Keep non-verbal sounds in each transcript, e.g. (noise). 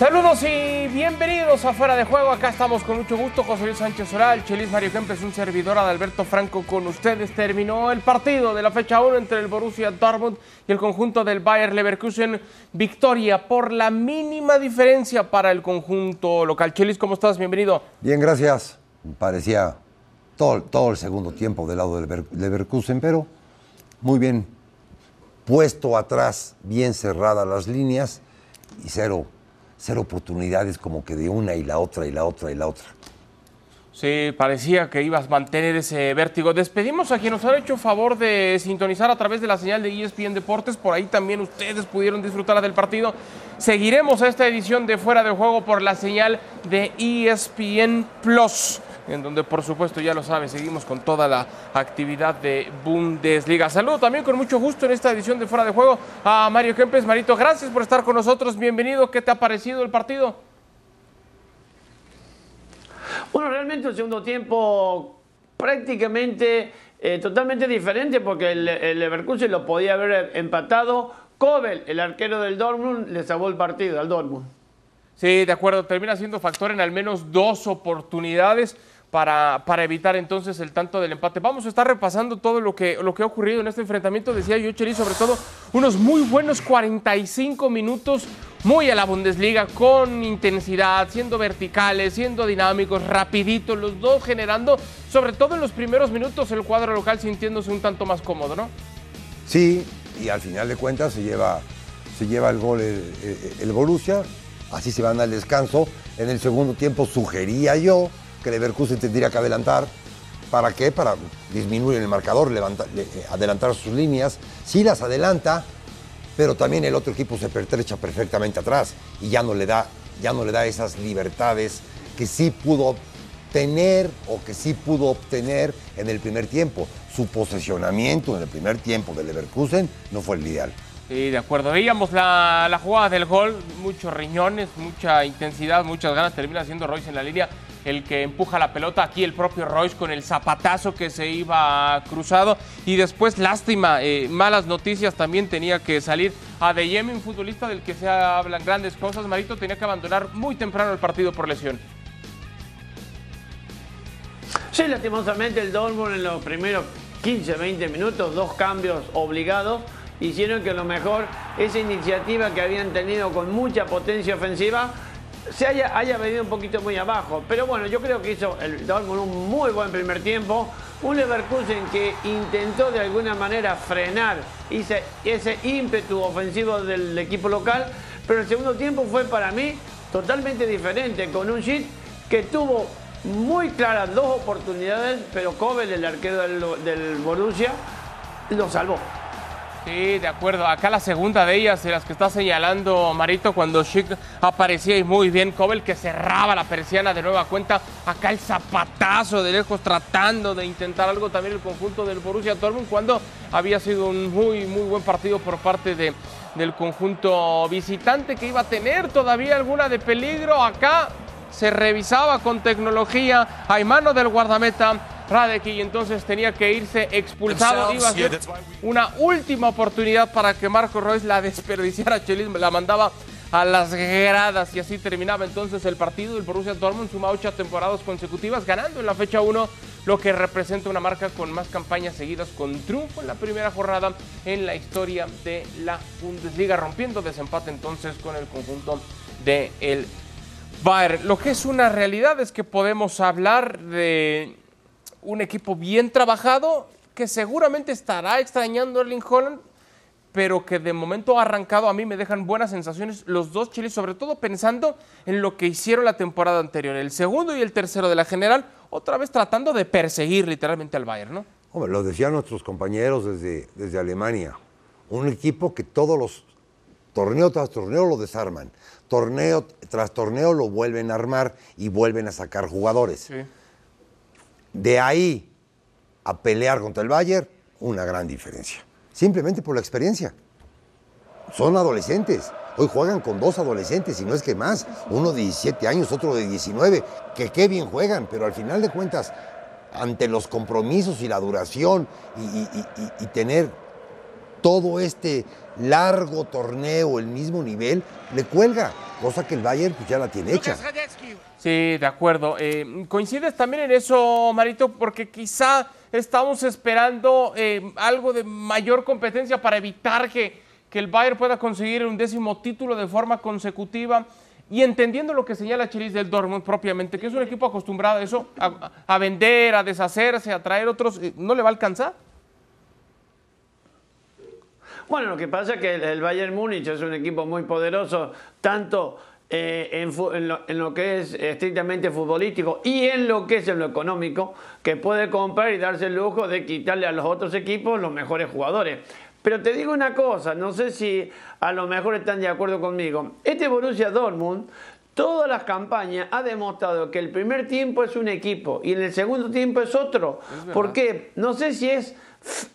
Saludos y bienvenidos a Fuera de Juego. Acá estamos con mucho gusto. José Luis Sánchez Oral, Chelis Mario Kempes, un servidor de Alberto Franco con ustedes. Terminó el partido de la fecha 1 entre el Borussia Dortmund y el conjunto del Bayer Leverkusen. Victoria por la mínima diferencia para el conjunto local. Chelis, ¿cómo estás? Bienvenido. Bien, gracias. Parecía todo, todo el segundo tiempo del lado del Leverkusen, pero muy bien puesto atrás, bien cerradas las líneas y cero ser oportunidades como que de una y la otra y la otra y la otra. Sí, parecía que ibas a mantener ese vértigo. Despedimos a quien nos ha hecho favor de sintonizar a través de la señal de ESPN Deportes. Por ahí también ustedes pudieron disfrutar del partido. Seguiremos esta edición de Fuera de Juego por la señal de ESPN Plus en donde por supuesto ya lo sabe, seguimos con toda la actividad de Bundesliga. Saludo también con mucho gusto en esta edición de Fuera de Juego a Mario Kempes. Marito, gracias por estar con nosotros, bienvenido, ¿qué te ha parecido el partido? Bueno, realmente el segundo tiempo prácticamente eh, totalmente diferente porque el, el Leverkusen lo podía haber empatado. Kobel, el arquero del Dortmund, le salvó el partido al Dortmund. Sí, de acuerdo, termina siendo factor en al menos dos oportunidades para, evitar entonces el tanto del empate. Vamos a estar repasando todo lo que, lo que ha ocurrido en este enfrentamiento, decía yo, Cheri, sobre todo unos muy buenos 45 minutos, muy a la Bundesliga, con intensidad, siendo verticales, siendo dinámicos, rapiditos, los dos generando, sobre todo en los primeros minutos, el cuadro local sintiéndose un tanto más cómodo, ¿no? Sí, y al final de cuentas se lleva, se lleva el gol el, el, el Borussia, así se van al descanso. En el segundo tiempo sugería yo que Leverkusen tendría que adelantar. ¿Para qué? Para disminuir el marcador, levanta, adelantar sus líneas. Sí las adelanta, pero también el otro equipo se pertrecha perfectamente atrás y ya no le da, ya no le da esas libertades que sí pudo tener o que sí pudo obtener en el primer tiempo. Su posicionamiento en el primer tiempo de Leverkusen no fue el ideal. Sí, de acuerdo. Veíamos la, la, jugada del gol, muchos riñones, mucha intensidad, muchas ganas. Termina siendo Royce en la línea el que empuja la pelota. Aquí el propio Royce con el zapatazo que se iba cruzado. Y después, lástima, eh, malas noticias también tenía que salir a De Yemen, un futbolista del que se hablan grandes cosas. Marito tenía que abandonar muy temprano el partido por lesión. Sí, lastimosamente el Dortmund en los primeros 15, 20 minutos, dos cambios obligados hicieron que a lo mejor esa iniciativa que habían tenido con mucha potencia ofensiva se haya, haya venido un poquito muy abajo. Pero bueno, yo creo que hizo el Dortmund un muy buen primer tiempo. Un Leverkusen que intentó de alguna manera frenar ese, ese ímpetu ofensivo del equipo local. Pero el segundo tiempo fue para mí totalmente diferente, con un Sheet que tuvo muy claras dos oportunidades, pero Kobel, el arquero del, del Borussia, lo salvó. Sí, de acuerdo. Acá la segunda de ellas, de las que está señalando Marito, cuando Schick aparecía y muy bien, Cobel que cerraba la persiana de nueva cuenta. Acá el zapatazo de lejos tratando de intentar algo también el conjunto del Borussia Dortmund cuando había sido un muy, muy buen partido por parte de, del conjunto visitante que iba a tener todavía alguna de peligro. Acá se revisaba con tecnología, hay mano del guardameta Radek y entonces tenía que irse expulsado. Iba a ser una última oportunidad para que Marco Royce la (laughs) desperdiciara. Chelis la mandaba a las gradas y así terminaba entonces el partido. El Borussia Dortmund suma ocho temporadas consecutivas ganando en la fecha 1, lo que representa una marca con más campañas seguidas con triunfo en la primera jornada en la historia de la Bundesliga, rompiendo desempate entonces con el conjunto de el Bayern. Lo que es una realidad es que podemos hablar de un equipo bien trabajado que seguramente estará extrañando a Erling Holland, pero que de momento ha arrancado a mí me dejan buenas sensaciones los dos chiles, sobre todo pensando en lo que hicieron la temporada anterior, el segundo y el tercero de la general, otra vez tratando de perseguir literalmente al Bayern, ¿no? Hombre, lo decían nuestros compañeros desde, desde Alemania. Un equipo que todos los torneo tras torneo lo desarman. Torneo tras torneo lo vuelven a armar y vuelven a sacar jugadores. Sí. De ahí a pelear contra el Bayern, una gran diferencia. Simplemente por la experiencia. Son adolescentes. Hoy juegan con dos adolescentes y no es que más. Uno de 17 años, otro de 19. Que qué bien juegan, pero al final de cuentas, ante los compromisos y la duración y, y- tener todo este largo torneo, el mismo nivel, le cuelga. Cosa que el Bayern pues, ya la tiene hecha. Sí, de acuerdo. Eh, ¿Coincides también en eso, Marito? Porque quizá estamos esperando eh, algo de mayor competencia para evitar que, que el Bayern pueda conseguir un décimo título de forma consecutiva. Y entendiendo lo que señala Chelis del Dortmund propiamente, que es un equipo acostumbrado a eso, a, a vender, a deshacerse, a traer otros, eh, ¿no le va a alcanzar? Bueno, lo que pasa es que el, Bayern Múnich es un equipo muy poderoso, tanto eh, en, lo, en lo que es estrictamente futbolístico y en lo que es en lo económico, que puede comprar y darse el lujo de quitarle a los otros equipos los mejores jugadores. Pero te digo una cosa, no sé si a lo mejor están de acuerdo conmigo. Este Borussia Dortmund Todas las campañas ha demostrado que el primer tiempo es un equipo y en el segundo tiempo es otro. ¿Por qué? No sé si es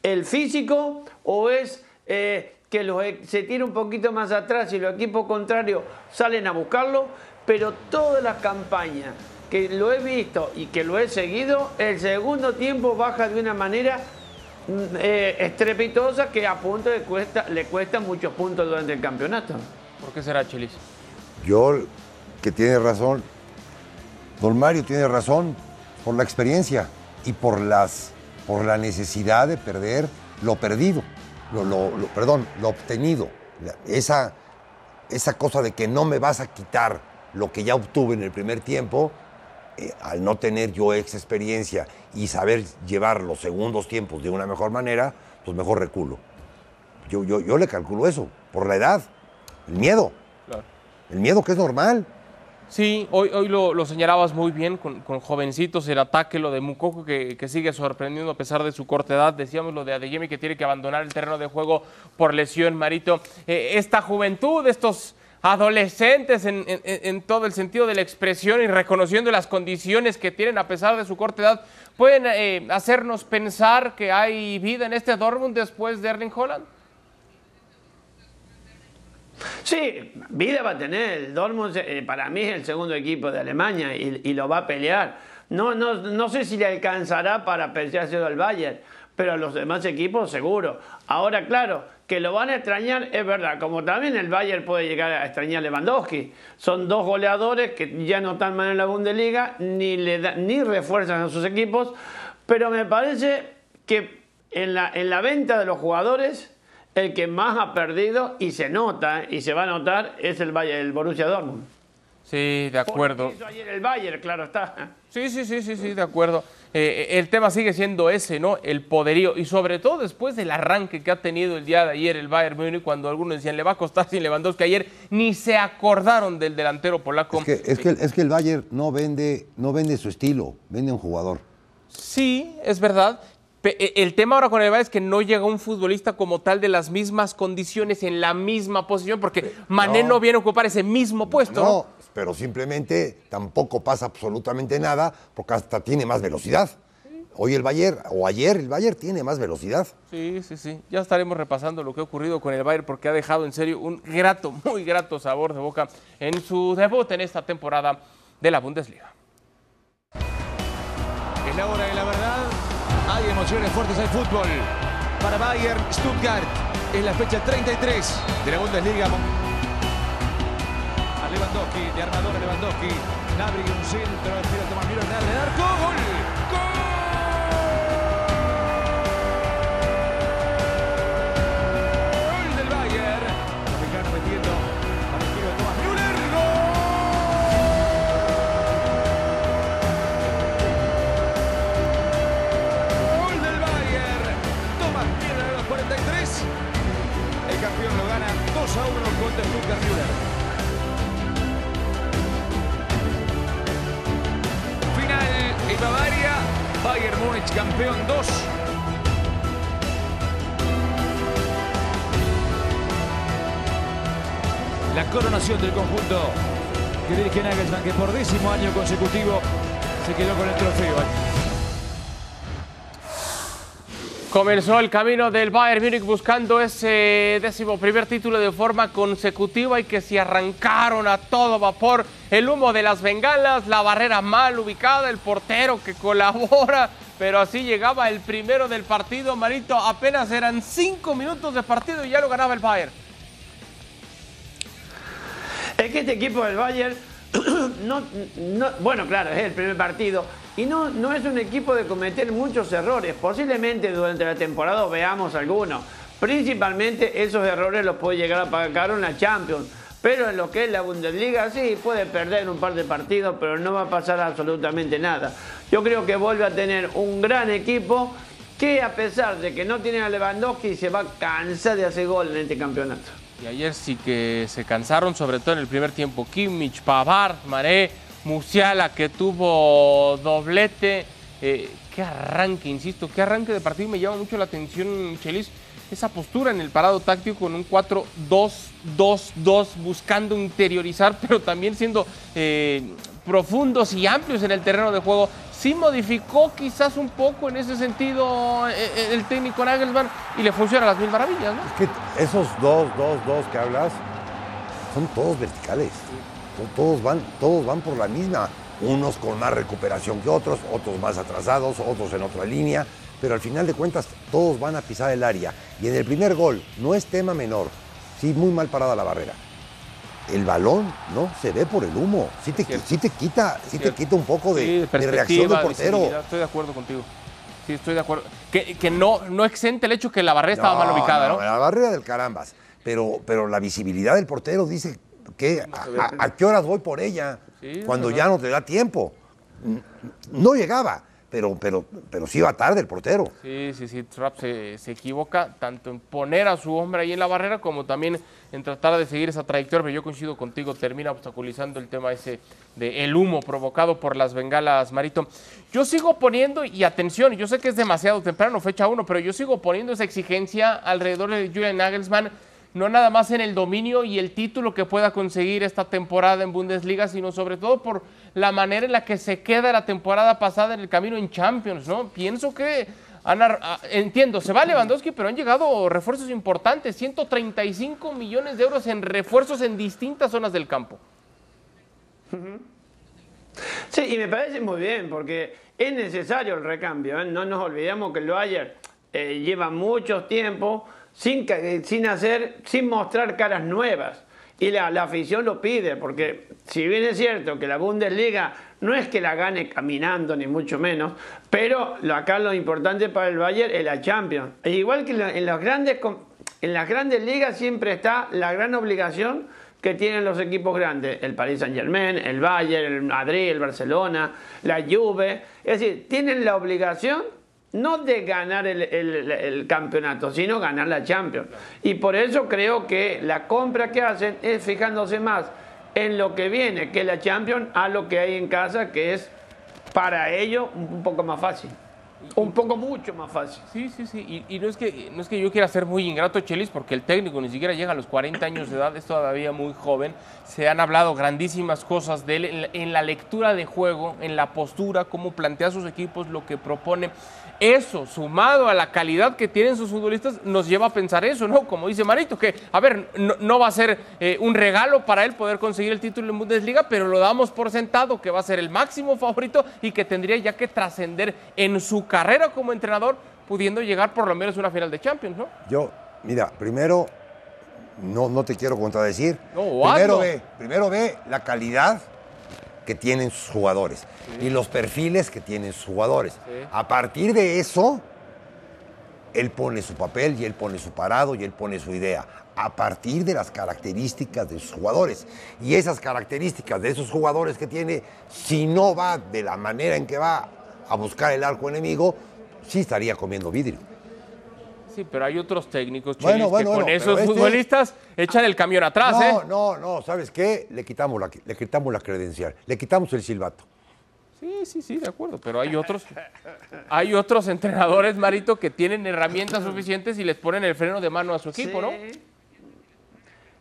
el físico o es eh, que los e- se tira un poquito más atrás y los equipos contrarios salen a buscarlo, pero todas las campañas que lo he visto y que lo he seguido, el segundo tiempo baja de una manera mm, eh, estrepitosa que a punto le cuesta, le cuesta muchos puntos durante el campeonato. ¿Por qué será Chelis? Yo, que tiene razón, don Mario tiene razón por la experiencia y por, las, por la necesidad de perder lo perdido, lo, lo- lo- perdón, lo obtenido. Esa, esa cosa de que no me vas a quitar lo que ya obtuve en el primer tiempo, eh, al no tener yo esa experiencia y saber llevar los segundos tiempos de una mejor manera, pues mejor reculo. Yo, yo, yo le calculo eso, por la edad, el miedo. Claro. El miedo que es normal. Sí, hoy, hoy lo, lo señalabas muy bien con, con jovencitos, el ataque, lo de Mukoko que, que sigue sorprendiendo a pesar de su corta edad. Decíamos lo de Adeyemi que tiene que abandonar el terreno de juego por lesión, Marito. Eh, esta juventud, estos adolescentes en, en- en todo el sentido de la expresión y reconociendo las condiciones que tienen a pesar de su corta edad, pueden eh, hacernos pensar que hay vida en este Dortmund después de Erling Holland. Sí, vida va a tener. Dortmund eh, para mí es el segundo equipo de Alemania y, y lo va a pelear. No, no, no sé si le alcanzará para peleárselo al Bayern, pero a los demás equipos seguro. Ahora, claro, que lo van a extrañar es verdad, como también el Bayern puede llegar a extrañar a Lewandowski. Son dos goleadores que ya no están mal en la Bundesliga, ni, le da- ni refuerzan a sus equipos, pero me parece que en la, en la venta de los jugadores el que más ha perdido y se nota y se va a notar es el, Bayern, el Borussia Dortmund. Sí, de acuerdo. Hizo ayer el Bayern, claro está. Sí, sí, sí, sí, sí, de acuerdo. Eh, el tema sigue siendo ese, ¿no? El poderío. Y sobre todo después del arranque que ha tenido el día de ayer el Bayern Múnich, cuando algunos decían le va a costar sin Lewandowski ayer, ni se acordaron del delantero polaco. Es que, es que, es que el Bayern no vende, no vende su estilo, vende un jugador. Sí, es verdad. Eh, El tema ahora con el Bayern es que no llega un futbolista como tal de las mismas condiciones en la misma posición, porque Mané no, no. viene a ocupar ese mismo puesto. ¿no? No, pero simplemente tampoco pasa absolutamente nada porque hasta tiene más velocidad. Hoy el Bayern, o ayer el Bayern tiene más velocidad. Sí, sí, sí. Ya estaremos repasando lo que ha ocurrido con el Bayern porque ha dejado en serio un grato, (laughs) muy grato sabor de boca en su debut en esta temporada de la Bundesliga. Es la hora de la verdad. Hay emociones fuertes, hay fútbol. Para Bayern, Stuttgart. Es la fecha 33 de la Bundesliga. A Lewandowski, de armador a Lewandowski. Nabri, un centro, tira Tomás Müller, de arco. ¡Gol Décimo año consecutivo se quedó con el trofeo. Comenzó el camino del Bayern Múnich buscando ese décimo primer título de forma consecutiva y que se arrancaron a todo vapor el humo de las bengalas, la barrera mal ubicada, el portero que colabora, pero así llegaba el primero del partido, Marito, apenas eran cinco minutos de partido y ya lo ganaba el Bayern. Es que este equipo del Bayern, no, no- bueno, claro, es el primer partido. Y no, no es un equipo de cometer muchos errores. Posiblemente durante la temporada veamos algunos. Principalmente esos errores los puede llegar a pagar en la Champions. Pero en lo que es la Bundesliga, sí, puede perder un par de partidos, pero no va a pasar absolutamente nada. Yo creo que vuelve a tener un gran equipo que a pesar de que no tiene a Lewandowski, se va a cansar de hacer gol en este campeonato. Y ayer sí que se cansaron, sobre todo en el primer tiempo. Kimmich, Pavard, Maré, Musiala, que tuvo doblete. Eh, qué arranque, insisto, qué arranque de partido. Me llama mucho la atención, Chelis, esa postura en el parado táctico con un 4-2-2-2, buscando interiorizar, (laughs) pero también siendo eh, profundos y amplios en el terreno de juego. Sí modificó quizás un poco en ese sentido eh, eh, el técnico Nagelsmann y le funciona a las mil maravillas, ¿no? Es que esos dos, dos, dos que hablas son todos verticales. To- Todos van, todos van por la misma. Unos con más recuperación que otros, otros más atrasados, otros en otra línea. Pero al final de cuentas, todos van a pisar el área. Y en el primer gol, no es tema menor. Sí, muy mal parada la barrera. El balón no se ve por el humo. Sí te, Cierto. sí te quita, sí te quita un poco de, Sí, de reacción del portero. Estoy de acuerdo contigo. Sí, estoy de acuerdo. Que, que no, no exente el hecho que la barrera estaba mal ubicada, ¿no? La barrera del carambas. Pero, pero la visibilidad del portero dice que a, a- a qué horas voy por ella Sí, cuando ya no te da tiempo. No llegaba, pero, pero, pero sí iba tarde el portero. Sí, sí, sí. Trapp se, se equivoca tanto en poner a su hombre ahí en la barrera como también en tratar de seguir esa trayectoria. Pero yo coincido contigo, termina obstaculizando el tema ese de el humo provocado por las bengalas, Marito. Yo sigo poniendo, y atención, yo sé que es demasiado temprano, fecha uno, pero yo sigo poniendo esa exigencia alrededor de Julian Nagelsmann. no nada más en el dominio y el título que pueda conseguir esta temporada en Bundesliga, sino sobre todo por la manera en la que se queda la temporada pasada en el camino en Champions, ¿no? Pienso que han ah, entiendo, se va Lewandowski, pero han llegado refuerzos importantes, 135 millones de euros en refuerzos en distintas zonas del campo. Sí, y me parece muy bien, porque es necesario el recambio. ¿eh? No nos olvidemos que el Bayern eh, lleva mucho tiempo sin, eh, sin hacer, sin mostrar caras nuevas. Y la, la afición lo pide, porque si bien es cierto que la Bundesliga no es que la gane caminando, ni mucho menos, pero lo, acá lo importante para el Bayern es la Champions. E igual que en, las grandes, en las grandes ligas siempre está la gran obligación que tienen los equipos grandes, el Paris Saint Germain, el Bayern, el Madrid, el Barcelona, la Juve, es decir, tienen la obligación no de ganar el, el- el campeonato, sino ganar la Champions. Y por eso creo que la compra que hacen es fijándose más en lo que viene, que la Champions, a lo que hay en casa, que es para ellos un poco más fácil. Un poco mucho más fácil. Sí, sí, sí. Y, y no, es que, no es que yo quiera ser muy ingrato, Chelis, porque el técnico ni siquiera llega a los 40 años de edad, es todavía muy joven. Se han hablado grandísimas cosas de él en la, en la lectura de juego, en la postura, cómo plantea sus equipos, lo que propone. Eso, sumado a la calidad que tienen sus futbolistas, nos lleva a pensar eso, ¿no? Como dice Marito, que, a ver, no, no va a ser eh, un regalo para él poder conseguir el título en Bundesliga, pero lo damos por sentado que va a ser el máximo favorito y que tendría ya que trascender en su carrera como entrenador, pudiendo llegar por lo menos a una final de Champions, ¿no? Yo, mira, primero, no, no te quiero contradecir. No, primero, ve, primero ve la calidad que tienen sus jugadores y los perfiles que tienen sus jugadores. Sí. A partir de eso, él pone su papel y él pone su parado y él pone su idea. A partir de las características de sus jugadores. Y esas características de esos jugadores que tiene, si no va de la manera en que va a buscar el arco enemigo, sí estaría comiendo vidrio. Sí, pero hay otros técnicos, Bueno, Chelis, bueno, que con bueno, esos este- futbolistas echan el camión atrás, no, ¿eh? no, no, ¿sabes qué? Le quitamos, la, le quitamos la credencial, le quitamos el silbato. Sí, sí, sí, de acuerdo, pero hay otros, hay otros entrenadores, Marito, que tienen herramientas suficientes y les ponen el freno de mano a su equipo, ¿no? Sí.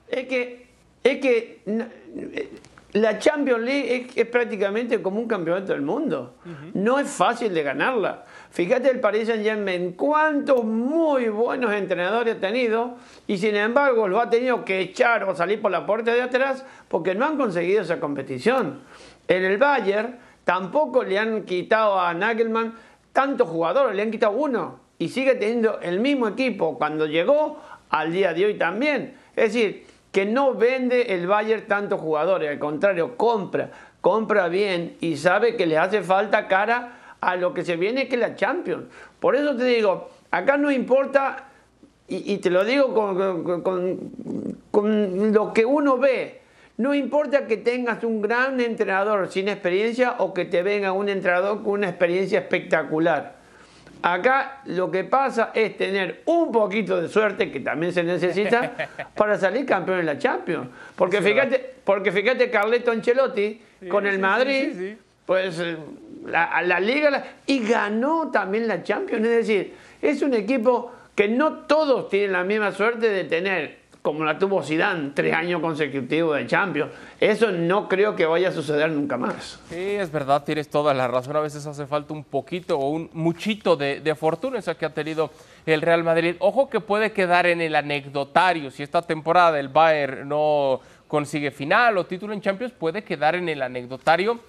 Es que, es que eh, la Champions League es, es prácticamente como un campeonato del mundo. No es fácil de ganarla. Fíjate el Paris Saint Germain, cuántos muy buenos entrenadores ha tenido y sin embargo lo ha tenido que echar o salir por la puerta de atrás porque no han conseguido esa competición. En el Bayern tampoco le han quitado a Nagelmann tantos jugadores, le han quitado uno y sigue teniendo el mismo equipo cuando llegó al día de hoy también. Es decir, que no vende el Bayern tantos jugadores, al contrario, compra, compra bien y sabe que le hace falta cara a lo que se viene que es la Champions. Por eso te digo, acá no importa, y, y te lo digo con, con- con- con lo que uno ve, no importa que tengas un gran entrenador sin experiencia o que te venga un entrenador con una experiencia espectacular. Acá lo que pasa es tener un poquito de suerte, que también se necesita, (laughs) para salir campeón en la Champions. Porque fíjate, porque fíjate Carleto Ancelotti con el sí, Madrid, sí. Pues eh, la, la liga y ganó también la Champions. Es decir, es un equipo que no todos tienen la misma suerte de tener, como la tuvo Zidane, tres años consecutivos de Champions. Eso no creo que vaya a suceder nunca más. Sí, es verdad, tienes toda la razón. A veces hace falta un poquito o un muchito de, de fortuna, esa que ha tenido el Real Madrid. Ojo que puede quedar en el anecdotario. Si esta temporada el Bayern no consigue final o título en Champions, puede quedar en el anecdotario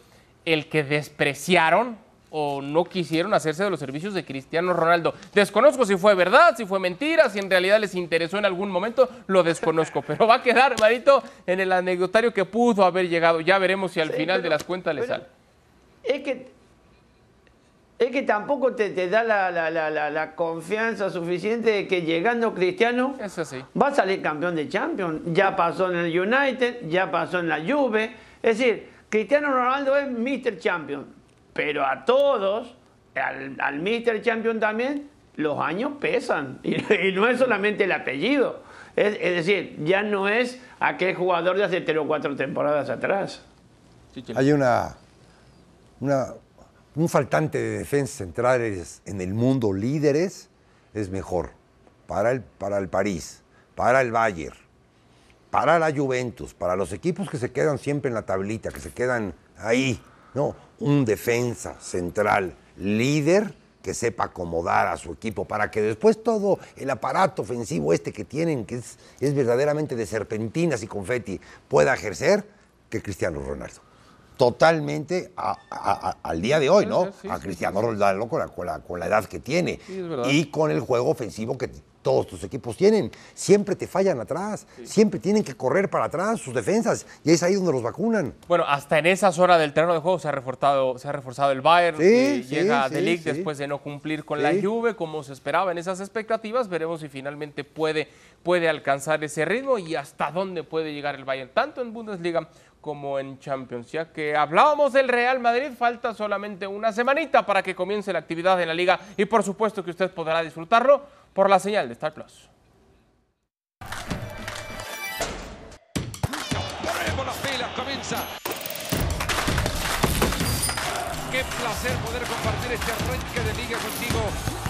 el que despreciaron o no quisieron hacerse de los servicios de Cristiano Ronaldo. Desconozco si fue verdad, si fue mentira, si en realidad les interesó en algún momento, lo desconozco, (laughs) pero va a quedar, Marito, en el anecdotario que pudo haber llegado. Ya veremos si al Sí, final de las cuentas le sale. Es que, es que tampoco te, te da la, la- la- la- la confianza suficiente de que llegando Cristiano va a salir campeón de Champions. Ya pasó en el United, ya pasó en la Juve. Es decir, Cristiano Ronaldo es Mr. Champion. Pero a todos, al, al Mr. Champion también, los años pesan. (laughs) Y, y no es solamente el apellido. Es, es decir, ya no es aquel jugador de hace tres o cuatro temporadas atrás. Hay una, una- un faltante de defensas centrales en el mundo líderes es mejor para el, para el París, para el Bayern, para la Juventus, para los equipos que se quedan siempre en la tablita, que se quedan ahí. No, un defensa central líder que sepa acomodar a su equipo para que después todo el aparato ofensivo este que tienen, que es, es verdaderamente de serpentinas y confeti, pueda ejercer que Cristiano Ronaldo. Totalmente a- a- a- al día de hoy, ¿no? Sí, sí, a Cristiano Ronaldo con la, con la- con la edad que tiene y con el juego ofensivo que todos tus equipos tienen. Siempre te fallan atrás, siempre tienen que correr para atrás sus defensas y es ahí donde los vacunan. Bueno, hasta en esas horas del terreno de juego se ha reforzado, se ha reforzado el Bayern. Sí, eh, sí, llega sí, De Ligt sí. después de no cumplir con la Juve como se esperaba en esas expectativas. Veremos si finalmente puede, puede alcanzar ese ritmo y hasta dónde puede llegar el Bayern, tanto en Bundesliga como en Champions. Ya que hablábamos del Real Madrid, falta solamente una semanita para que comience la actividad en la liga y por supuesto que usted podrá disfrutarlo por la señal de Star Plus. Qué placer poder compartir este arranque de liga contigo.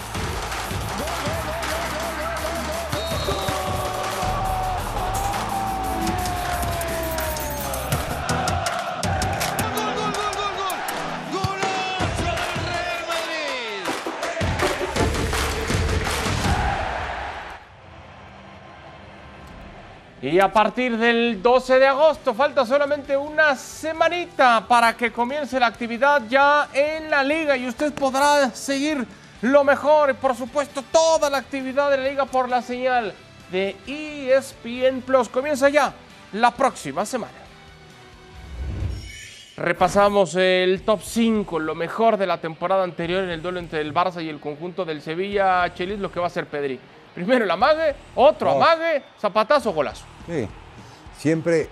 Y a partir del 12 de agosto falta solamente una semanita para que comience la actividad ya en la liga y usted podrá seguir lo mejor y por supuesto toda la actividad de la liga por la señal de ESPN Plus. Comienza ya la próxima semana. Repasamos el top 5, lo mejor de la temporada anterior en el duelo entre el Barça y el conjunto del Sevilla. Chelis, lo que va a hacer Pedri. Primero el amague, otro amague, zapatazo, golazo. Sí. Siempre,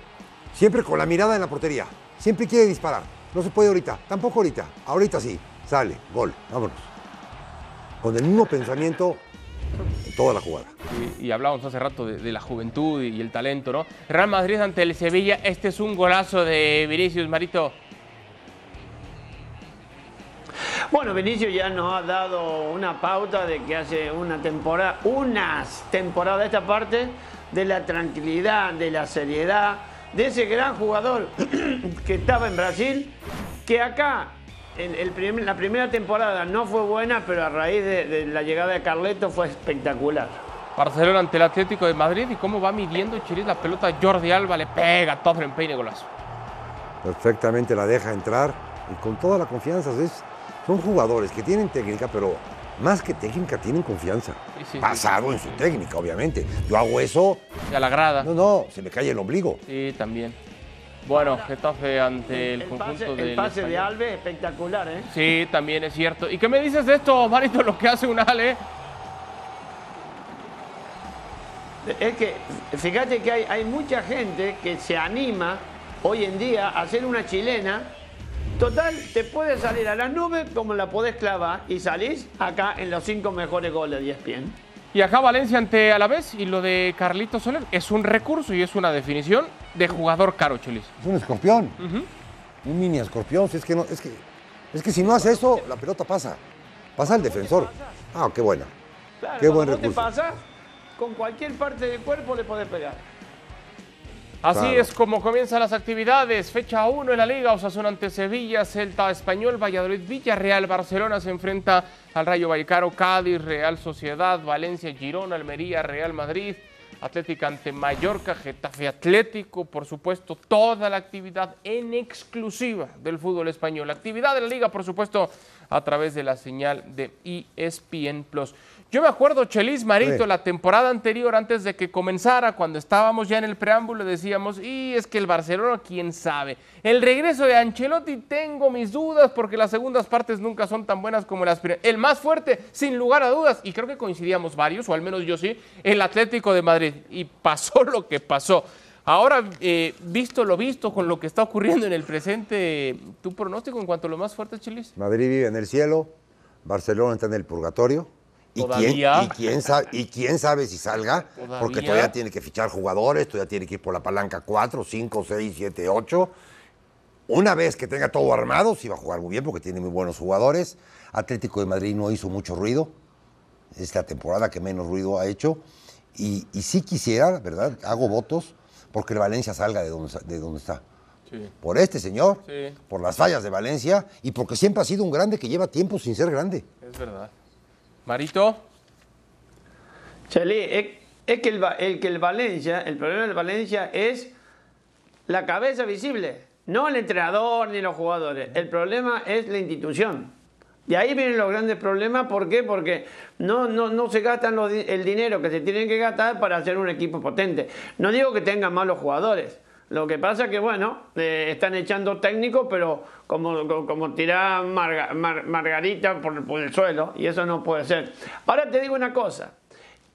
siempre con la mirada en la portería. Siempre quiere disparar. No se puede ahorita, tampoco ahorita. Ahorita sí. Sale, gol, vámonos. Con el mismo pensamiento toda la jugada. Y, y hablábamos hace rato de, de la juventud y el talento, ¿no? Real Madrid ante el Sevilla, este es un golazo de Vinicius, Marito. Bueno, Vinicio ya nos ha dado una pauta de que hace una temporada, unas temporadas de esta parte, de la tranquilidad, de la seriedad, de ese gran jugador (clears throat) que estaba en Brasil, que acá en el prim- la primera temporada no fue buena, pero a raíz de, de la llegada de Carleto fue espectacular. Barcelona ante el Atlético de Madrid y cómo va midiendo Chiris la pelota. Jordi Alba le pega todo en peine golazo. Perfectamente la deja entrar y con toda la confianza. es- son jugadores que tienen técnica, pero más que técnica tienen confianza. Sí, sí, Basado sí, en su sí. técnica, obviamente. Yo hago eso, Y a la grada. no, no, se me cae el ombligo. Sí, también. Bueno, Getafe ante el, El conjunto pase, el del pase de. Alves espectacular, ¿eh? Sí, también es cierto. ¿Y qué me dices de esto, Marito, lo que hace un Ale? Es que, fíjate que hay, hay mucha gente que se anima hoy en día a hacer una chilena. Total, te puede salir a las nubes como la podés clavar y salís acá en los cinco mejores goles de ESPN. Y acá Valencia ante Alavés y lo de Carlito Soler es un recurso y es una definición de jugador caro, Chelis. Es un escorpión. Un mini escorpión. si es, que no, es, que, es que si no hace eso, la pelota pasa. Pasa el defensor. Ah, qué buena. Claro, Qué buen vos te recurso. pasas, con cualquier parte del cuerpo le podés pegar. Así Claro. es como comienzan las actividades. Fecha 1 en la Liga, Osasuna ante Sevilla, Celta Español, Valladolid, Villarreal, Barcelona se enfrenta al Rayo Vallecano, Cádiz, Real Sociedad, Valencia, Girona, Almería, Real Madrid, Atlético ante Mallorca, Getafe Atlético, por supuesto, toda la actividad en exclusiva del fútbol español. La actividad de la Liga, por supuesto, a través de la señal de ESPN Plus. Yo me acuerdo, Chelis Marito, Sí. la temporada anterior, antes de que comenzara, cuando estábamos ya en el preámbulo, decíamos, y es que el Barcelona, quién sabe. El regreso de Ancelotti, tengo mis dudas, porque las segundas partes nunca son tan buenas como las primeras. El más fuerte, sin lugar a dudas, y creo que coincidíamos varios, o al menos yo sí, el Atlético de Madrid. Y pasó (laughs) lo que pasó. Ahora, eh, visto lo visto con lo que está ocurriendo en el presente, ¿tu pronóstico en cuanto a lo más fuerte, Chelis? Madrid vive en el cielo, Barcelona está en el purgatorio. ¿Y quién, y, quién sabe, ¿Y quién sabe si salga? Todavía. Porque todavía tiene que fichar jugadores, todavía tiene que ir por la palanca 4, 5, 6, 7, 8. Una vez que tenga todo armado, sí va a jugar muy bien porque tiene muy buenos jugadores. Atlético de Madrid no hizo mucho ruido. Es la temporada que menos ruido ha hecho. Y, y sí quisiera, ¿verdad? Hago votos porque el Valencia salga de donde, de donde está. Sí. Por este señor, Sí. por las fallas de Valencia y porque siempre ha sido un grande que lleva tiempo sin ser grande. Es verdad. Marito. Chelí, es, que, el, que el Valencia, el problema del Valencia es la cabeza visible, no el entrenador ni los jugadores. El problema es la institución. De ahí vienen los grandes problemas. ¿Por qué? Porque no, no, no se gastan el dinero que se tienen que gastar para hacer un equipo potente. No digo que tengan malos jugadores. Lo que pasa que, bueno, eh, están echando técnicos, pero como, como, como tirar marga- mar- margarita por, por el suelo, y eso no puede ser. Ahora te digo una cosa.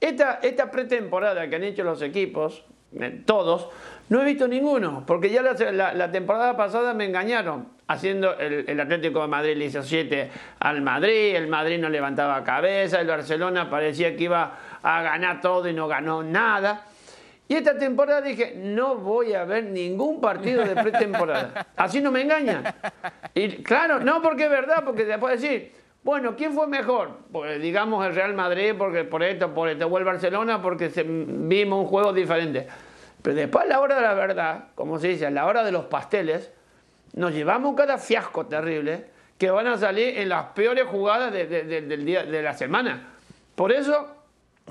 Esta, esta pretemporada que han hecho los equipos, eh, todos, no he visto ninguno, porque ya la, la- la temporada pasada me engañaron, haciendo el, el Atlético de Madrid le hizo 7 al Madrid, el Madrid no levantaba cabeza, el Barcelona parecía que iba a ganar todo y no ganó nada. Y esta temporada dije, no voy a ver ningún partido de pretemporada. (laughs) Así no me engañan. Y claro, no porque es verdad, porque te puedo decir, bueno, ¿quién fue mejor? Pues digamos el Real Madrid, porque por esto, por esto, o el Barcelona, porque se- vimos un juego diferente. Pero después a la hora de la verdad, como se dice, a la hora de los pasteles, nos llevamos cada fiasco terrible que van a salir en las peores jugadas de- de- de- del día, de la semana. Por eso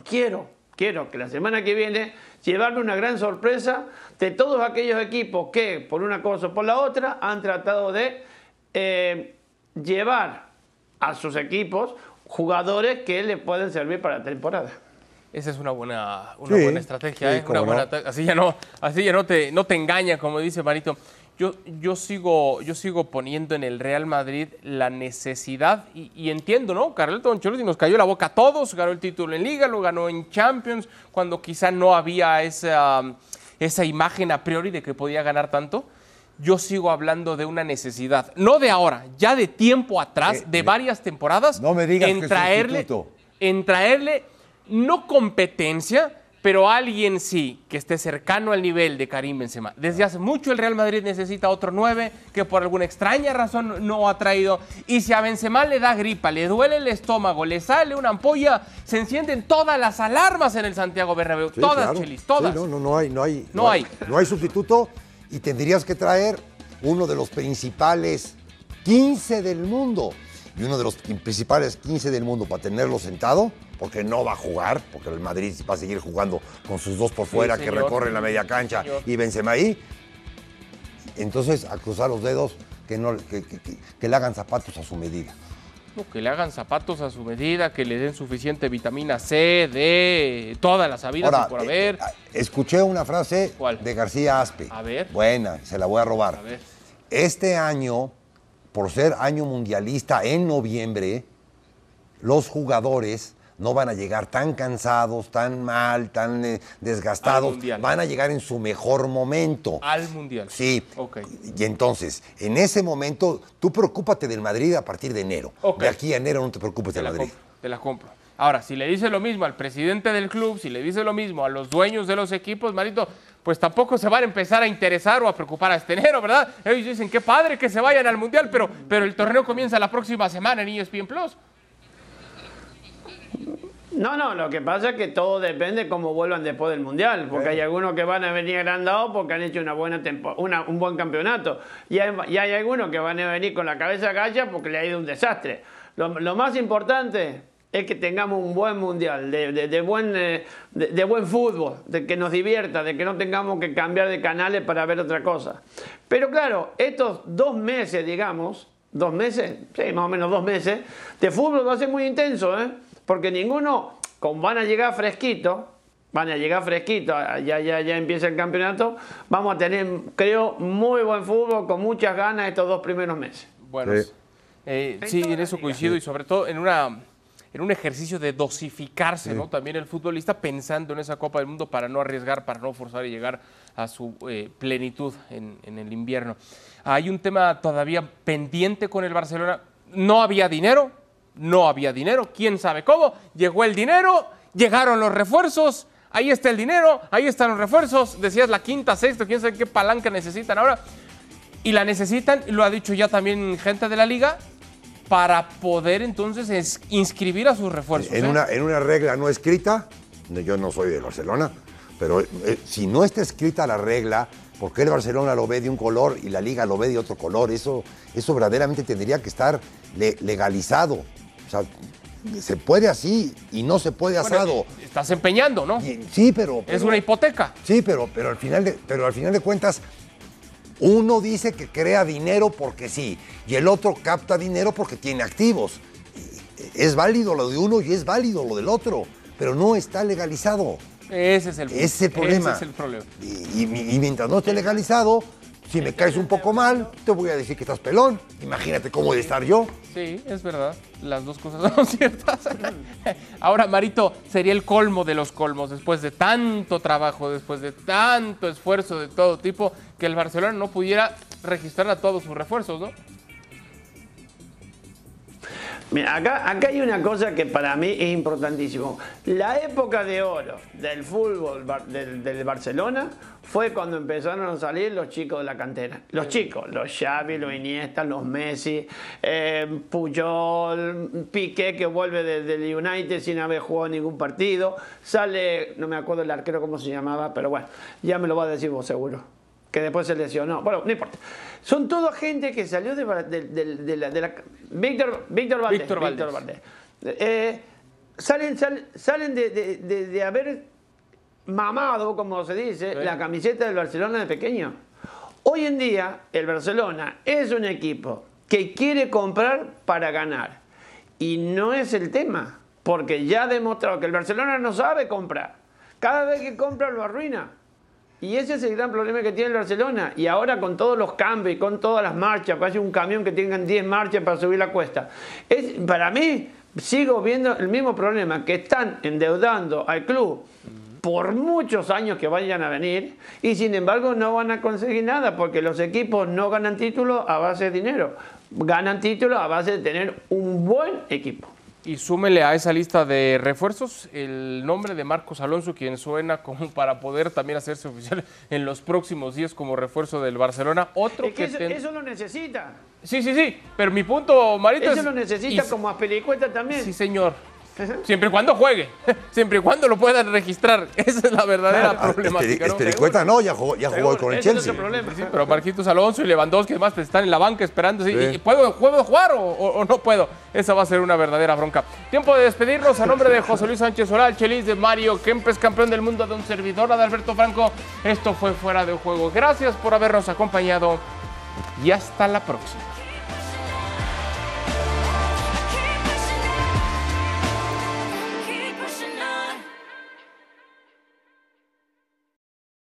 quiero, quiero que la semana que viene llevarme una gran sorpresa de todos aquellos equipos que, por una cosa o por la otra, han tratado de eh, llevar a sus equipos jugadores que les pueden servir para la temporada. Esa es una buena, una Sí, buena estrategia, sí, ¿eh? cómo Una buena no. ta- así ya no, así ya no te, no te engaña, como dice Marito. Yo, yo, sigo, yo sigo poniendo en el Real Madrid la necesidad, y, y entiendo, ¿no? Carleto Ancelotti nos cayó la boca a todos, ganó el título en Liga, lo ganó en Champions, cuando quizá no había esa, esa imagen a priori de que podía ganar tanto. Yo sigo hablando de una necesidad, no de ahora, ya de tiempo atrás, Eh, de eh, varias temporadas, no me digas en que traerle, en traerle no competencia, pero alguien sí, que esté cercano al nivel de Karim Benzema. Desde hace mucho el Real Madrid necesita otro 9 que por alguna extraña razón no ha traído. Y si a Benzema le da gripa, le duele el estómago, le sale una ampolla, se encienden todas las alarmas en el Santiago Bernabéu. Sí, todas, claro. Chelis, todas. Sí, no, no, no hay, no hay. No hay. No hay sustituto y tendrías que traer uno de los principales 15 del mundo. Y uno de los principales 15 del mundo para tenerlo sentado, porque no va a jugar, porque el Madrid va a seguir jugando con sus dos por fuera que recorren la media cancha y Benzema ahí. Entonces, a cruzar los dedos, que, no, que, que- que- que le hagan zapatos a su medida. No, Que le hagan zapatos a su medida, que le den suficiente vitamina C, D, todas las habidas y por eh, haber. eh, escuché una frase ¿Cuál? de García Aspe. A ver. Buena, se la voy a robar. A ver. Este año, por ser año mundialista en noviembre, los jugadores no van a llegar tan cansados, tan mal, tan eh, desgastados. Van a llegar en su mejor momento. Al Mundial. Sí. Ok. Y entonces, en ese momento, tú preocúpate del Madrid a partir de enero. De aquí a enero no te preocupes Te del Madrid. compro, te la compro. Ahora, si le dice lo mismo al presidente del club, si le dice lo mismo a los dueños de los equipos, Marito, pues tampoco se van a empezar a interesar o a preocupar a este enero, ¿verdad? Ellos dicen, qué padre que se vayan al Mundial, pero, pero el torneo comienza la próxima semana en ESPN Plus. No, no, lo que pasa es que todo depende cómo vuelvan después del Mundial, porque hay algunos que van a venir agrandados porque han hecho una buena tempo- una- un buen campeonato, y hay, y hay algunos que van a venir con la cabeza gacha porque le ha ido un desastre. Lo, lo más importante es que tengamos un buen Mundial, de, de- de buen, eh, de, de buen fútbol, de que nos divierta, de que no tengamos que cambiar de canales para ver otra cosa. Pero claro, estos dos meses, digamos, dos meses, sí, más o menos dos meses, de fútbol va a ser muy intenso, ¿eh? Porque ninguno, como van a llegar fresquitos, van a llegar fresquitos, ya, ya, ya empieza el campeonato, vamos a tener, creo, muy buen fútbol con muchas ganas estos dos primeros meses. Bueno, Sí. eh, sí, en eso coincido y sobre todo en una en un ejercicio de dosificarse, ¿no? También el futbolista pensando en esa Copa del Mundo para no arriesgar, para no forzar y llegar a su eh, plenitud en, en el invierno. Hay un tema todavía pendiente con el Barcelona. No había dinero, no había dinero, quién sabe cómo. Llegó el dinero, llegaron los refuerzos. Ahí está el dinero, ahí están los refuerzos. Decías la quinta, sexta, quién sabe qué palanca necesitan ahora y la necesitan, lo ha dicho ya también gente de la liga, para poder entonces es- inscribir a sus refuerzos. En ¿eh? una, en una regla no escrita, yo no soy de Barcelona, pero eh, si no está escrita la regla, ¿por qué el Barcelona lo ve de un color y la liga lo ve de otro color? Eso, eso verdaderamente tendría que estar le- legalizado. O sea, se puede así y no se puede Bueno, asado. estás empeñando, ¿no? Y- sí, pero, Es una hipoteca. Sí, pero, pero, al final de, pero al final de cuentas, uno dice que crea dinero porque sí, y el otro capta dinero porque tiene activos. Es válido lo de uno y es válido lo del otro, pero no está legalizado. Ese es el, Ese problema. Ese es el problema. Y, y- y mientras no esté legalizado, si me caes un poco mal, te voy a decir que estás pelón. Imagínate cómo de estar yo. Sí, es verdad. Las dos cosas (laughs) son ciertas. (laughs) Ahora, Marito, sería el colmo de los colmos, después de tanto trabajo, después de tanto esfuerzo de todo tipo, que el Barcelona no pudiera registrar a todos sus refuerzos, ¿no? Mira, acá, acá hay una cosa que para mí es importantísimo. La época de oro del fútbol bar- del, del Barcelona fue cuando empezaron a salir los chicos de la cantera. Los chicos, los Xavi, los Iniesta, los Messi, eh, Puyol, Piqué que vuelve de- del United sin haber jugado ningún partido. Sale, no me acuerdo el arquero cómo se llamaba, pero bueno, ya me lo va a decir vos seguro que después se lesionó. Bueno, no importa. Son toda gente que salió de, de- de- de la, la- Víctor, Víctor Valdés. Víctor Valdés. Valdés. Eh, salen sal- salen de haber mamado, como se dice, Sí. la camiseta del Barcelona de pequeño. Hoy en día, el Barcelona es un equipo que quiere comprar para ganar. Y no es el tema, porque ya ha demostrado que el Barcelona no sabe comprar. Cada vez que compra lo arruina. Y ese es el gran problema que tiene el Barcelona. Y ahora con todos los cambios y con todas las marchas, parece un camión que tengan 10 marchas para subir la cuesta. Es, para mí, sigo viendo el mismo problema, que están endeudando al club por muchos años que vayan a venir y sin embargo no van a conseguir nada porque los equipos no ganan títulos a base de dinero, ganan títulos a base de tener un buen equipo. Y súmele a esa lista de refuerzos el nombre de Marcos Alonso, quien suena como (laughs) para poder también hacerse oficial en los próximos días como refuerzo del Barcelona. Otro Es que que eso, ten- eso lo necesita. Sí, sí, sí. Pero mi punto, Marito, Eso es- lo necesita y- como Aspelicueta también. Sí, señor. Siempre y cuando juegue. (laughs) Siempre y cuando lo puedan registrar. (laughs) Esa es la verdadera Ah, problemática. ¿no? Espericueta no, ya jugó, ya jugó con el ese es Chelsea. otro problema. Sí, pero Marquitos Alonso y Lewandowski además pues, están en la banca esperando. ¿sí? Sí. ¿Y ¿Puedo, ¿Puedo jugar o, o- o no puedo? Esa va a ser una verdadera bronca. Tiempo de despedirnos a nombre de José Luis Sánchez Solal, Chelis de Mario Kempes, campeón del mundo de un servidor, de Alberto Franco. Esto fue Fuera de Juego. Gracias por habernos acompañado y hasta la próxima.